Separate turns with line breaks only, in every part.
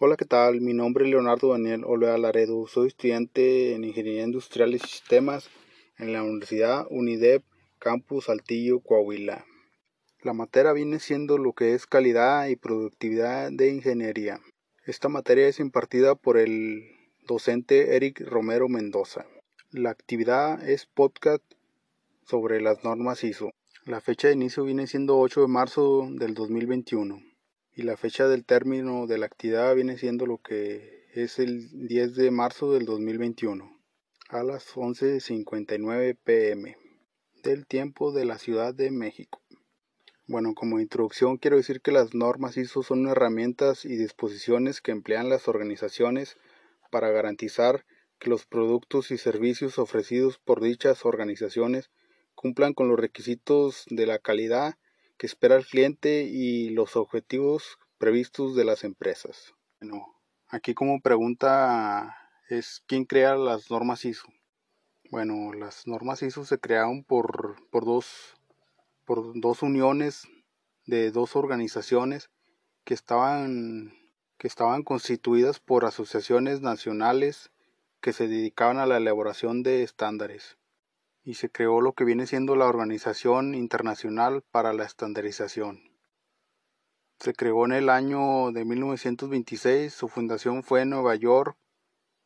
Hola, ¿qué tal? Mi nombre es Leonardo Daniel Olvera Laredo. Soy estudiante en Ingeniería Industrial y Sistemas en la Universidad UNIDEP Campus Saltillo, Coahuila. La materia viene siendo lo que es calidad y productividad de ingeniería. Esta materia es impartida por el docente Eric Romero Mendoza. La actividad es podcast sobre las normas ISO. La fecha de inicio viene siendo 8 de marzo del 2021 y la fecha del término de la actividad viene siendo lo que es el 10 de marzo del 2021 a las 11.59 pm del tiempo de la Ciudad de México. Bueno, como introducción quiero decir que las normas ISO son herramientas y disposiciones que emplean las organizaciones para garantizar que los productos y servicios ofrecidos por dichas organizaciones cumplan con los requisitos de la calidad que espera el cliente y los objetivos previstos de las empresas. Bueno, aquí como pregunta es quién crea las normas ISO. Bueno, las normas ISO se crearon por, por, dos, por dos uniones de dos organizaciones que estaban, que estaban constituidas por asociaciones nacionales que se dedicaban a la elaboración de estándares y se creó lo que viene siendo la Organización Internacional para la Estandarización. Se creó en el año de 1926, su fundación fue en Nueva York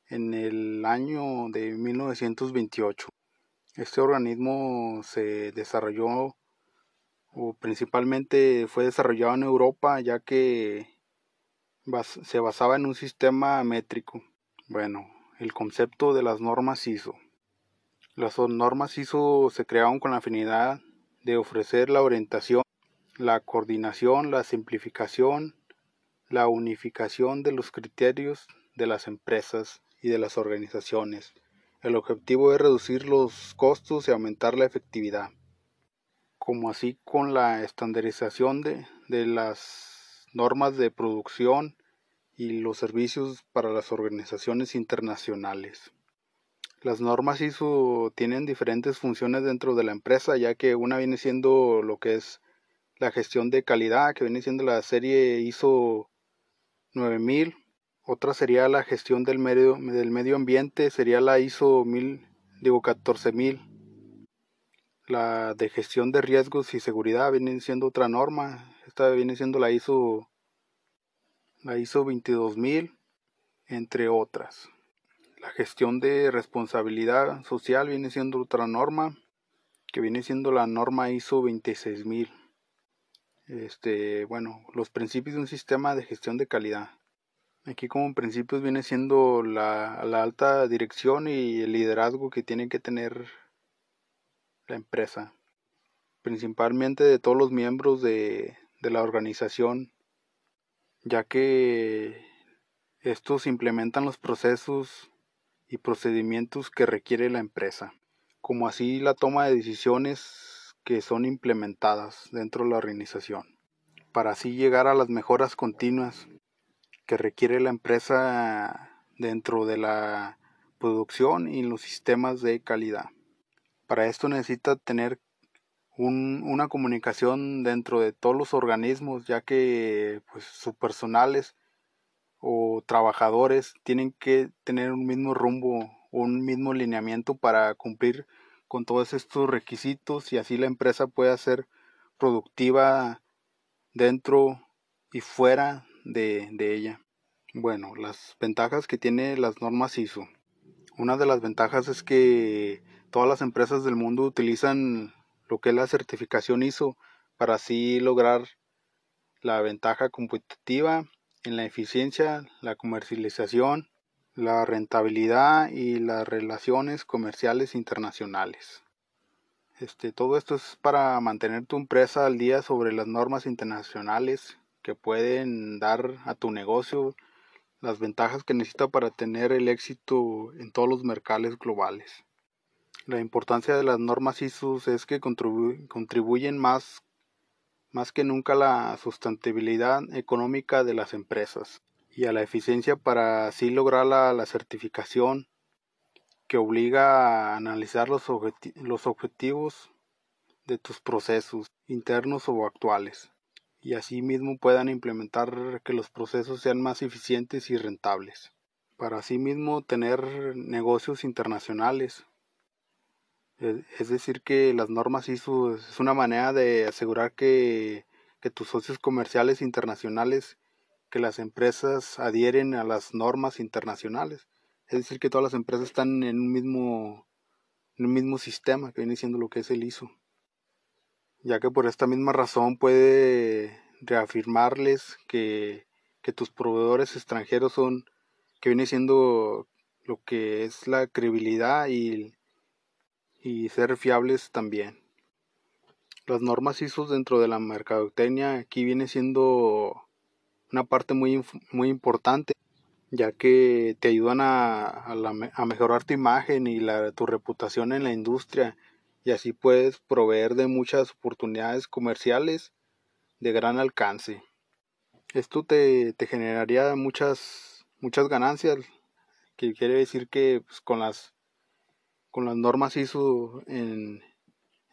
en el año de 1928. Este organismo se desarrolló o principalmente fue desarrollado en Europa ya que se basaba en un sistema métrico. Bueno, el concepto de las normas ISO. Las normas ISO se crearon con la finalidad de ofrecer la orientación, la coordinación, la simplificación, la unificación de los criterios de las empresas y de las organizaciones. El objetivo es reducir los costos y aumentar la efectividad, como así con la estandarización de, de las normas de producción y los servicios para las organizaciones internacionales. Las normas ISO tienen diferentes funciones dentro de la empresa, ya que una viene siendo lo que es la gestión de calidad, que viene siendo la serie ISO 9000. Otra sería la gestión del medio, del medio ambiente, sería la ISO 1000, digo 14000. La de gestión de riesgos y seguridad viene siendo otra norma. Esta viene siendo la ISO, la ISO 22000, entre otras. La gestión de responsabilidad social viene siendo otra norma, que viene siendo la norma ISO 26000. Este, bueno, los principios de un sistema de gestión de calidad. Aquí como principios viene siendo la, alta dirección y el liderazgo que tiene que tener la empresa, principalmente de todos los miembros de, de la organización, ya que estos implementan los procesos y procedimientos que requiere la empresa, como así la toma de decisiones que son implementadas dentro de la organización, para así llegar a las mejoras continuas que requiere la empresa dentro de la producción y los sistemas de calidad. Para esto necesita tener una comunicación dentro de todos los organismos, ya que pues, sus personales o trabajadores tienen que tener un mismo rumbo, un mismo lineamiento para cumplir con todos estos requisitos y así la empresa pueda ser productiva dentro y fuera de, de ella. Bueno, las ventajas que tiene las normas ISO. Una de las ventajas es que todas las empresas del mundo utilizan lo que es la certificación ISO para así lograr la ventaja competitiva en la eficiencia, la comercialización, la rentabilidad y las relaciones comerciales internacionales. Este, todo esto es para mantener tu empresa al día sobre las normas internacionales que pueden dar a tu negocio las ventajas que necesita para tener el éxito en todos los mercados globales. La importancia de las normas ISO es que contribuyen más más que nunca la sustentabilidad económica de las empresas y a la eficiencia para así lograr la, certificación que obliga a analizar los, los objetivos de tus procesos internos o actuales y asimismo puedan implementar que los procesos sean más eficientes y rentables. Para asimismo tener negocios internacionales. E, es decir, que las normas ISO es una manera de asegurar que, que tus socios comerciales internacionales, que las empresas adhieren a las normas internacionales. Es decir, que todas las empresas están en un mismo, en un mismo sistema que viene siendo lo que es el ISO ya que por esta misma razón puede reafirmarles que, tus proveedores extranjeros son, que viene siendo lo que es la credibilidad y, y ser fiables también. Las normas ISO dentro de la mercadotecnia aquí viene siendo una parte muy, muy importante, ya que te ayudan a, a, mejorar tu imagen y la, tu reputación en la industria y así puedes proveer de muchas oportunidades comerciales de gran alcance. Esto te, generaría muchas, muchas ganancias, que quiere decir que pues, con, las, con las normas ISO en,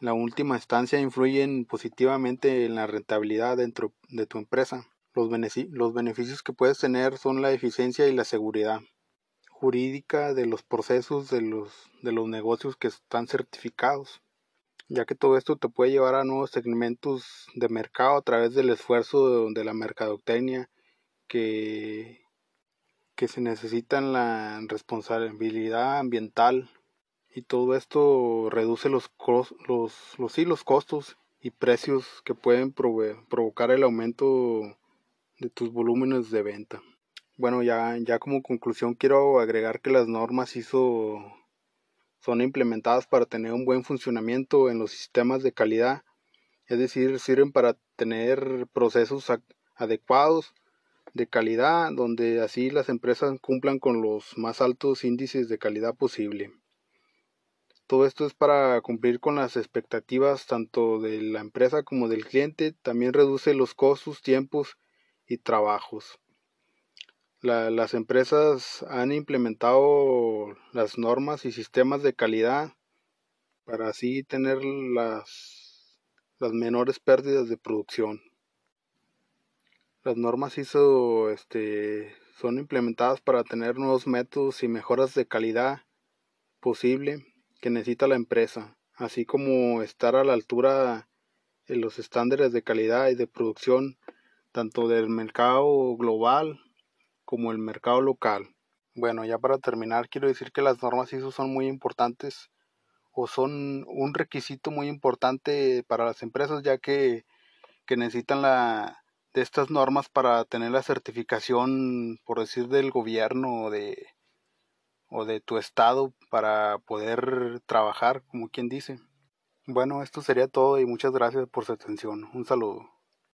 la última instancia influyen positivamente en la rentabilidad dentro de tu empresa. Los, los beneficios que puedes tener son la eficiencia y la seguridad jurídica de los procesos de los, de los negocios que están certificados, ya que todo esto te puede llevar a nuevos segmentos de mercado a través del esfuerzo de, la mercadotecnia que, que se necesita en la responsabilidad ambiental y todo esto reduce los, los, los, sí, los costos y precios que pueden provocar el aumento de tus volúmenes de venta. Bueno, ya, ya como conclusión quiero agregar que las normas ISO son implementadas para tener un buen funcionamiento en los sistemas de calidad, es decir, sirven para tener procesos adecuados de calidad, donde así las empresas cumplan con los más altos índices de calidad posible. Todo esto es para cumplir con las expectativas tanto de la empresa como del cliente, también reduce los costos, tiempos y trabajos las empresas han implementado las normas y sistemas de calidad para así tener las, menores pérdidas de producción. Las normas este, son implementadas para tener nuevos métodos y mejoras de calidad posible que necesita la empresa, así como estar a la altura de los estándares de calidad y de producción tanto del mercado global como el mercado local. Bueno, ya para terminar, quiero decir que las normas ISO son muy importantes o son un requisito muy importante para las empresas ya que, necesitan la, de estas normas para tener la certificación, por decir, del gobierno de, o de tu estado para poder trabajar, como quien dice. Bueno, esto sería todo y muchas gracias por su atención. Un saludo.